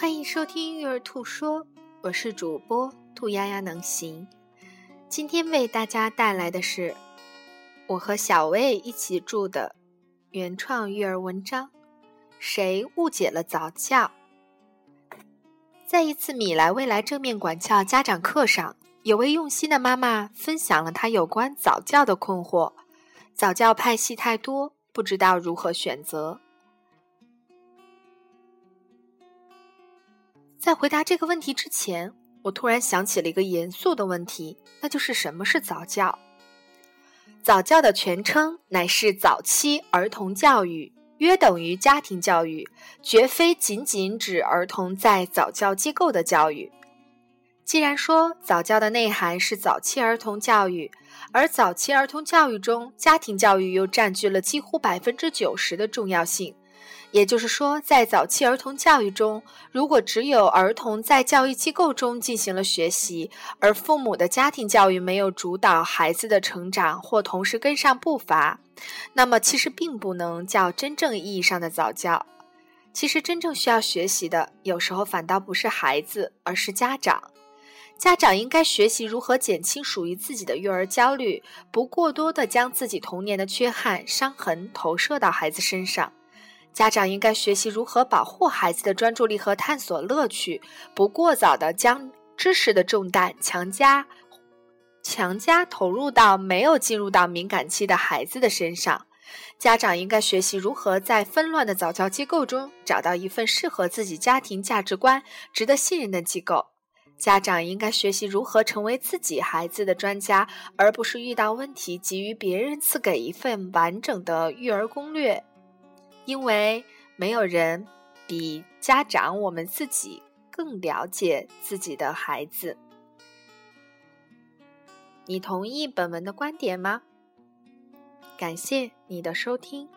欢迎收听育儿兔说，我是主播兔丫丫能行。今天为大家带来的是我和小魏一起住的原创育儿文章。谁误解了早教？在一次米莱未来正面管教家长课上，有位用心的妈妈分享了她有关早教的困惑：早教派系太多，不知道如何选择。在回答这个问题之前，我突然想起了一个严肃的问题，那就是什么是早教？早教的全称乃是早期儿童教育，约等于家庭教育，绝非仅仅指儿童在早教机构的教育。既然说早教的内涵是早期儿童教育，而早期儿童教育中家庭教育又占据了几乎百分之九十的重要性。也就是说，在早期儿童教育中，如果只有儿童在教育机构中进行了学习，而父母的家庭教育没有主导孩子的成长或同时跟上步伐，那么其实并不能叫真正意义上的早教。其实真正需要学习的，有时候反倒不是孩子，而是家长。家长应该学习如何减轻属于自己的育儿焦虑，不过多的将自己童年的缺憾、伤痕投射到孩子身上。家长应该学习如何保护孩子的专注力和探索乐趣，不过早的将知识的重担强加、强加投入到没有进入到敏感期的孩子的身上。家长应该学习如何在纷乱的早教机构中找到一份适合自己家庭价值观、值得信任的机构。家长应该学习如何成为自己孩子的专家，而不是遇到问题急于别人赐给一份完整的育儿攻略。因为没有人比家长我们自己更了解自己的孩子。你同意本文的观点吗？感谢你的收听。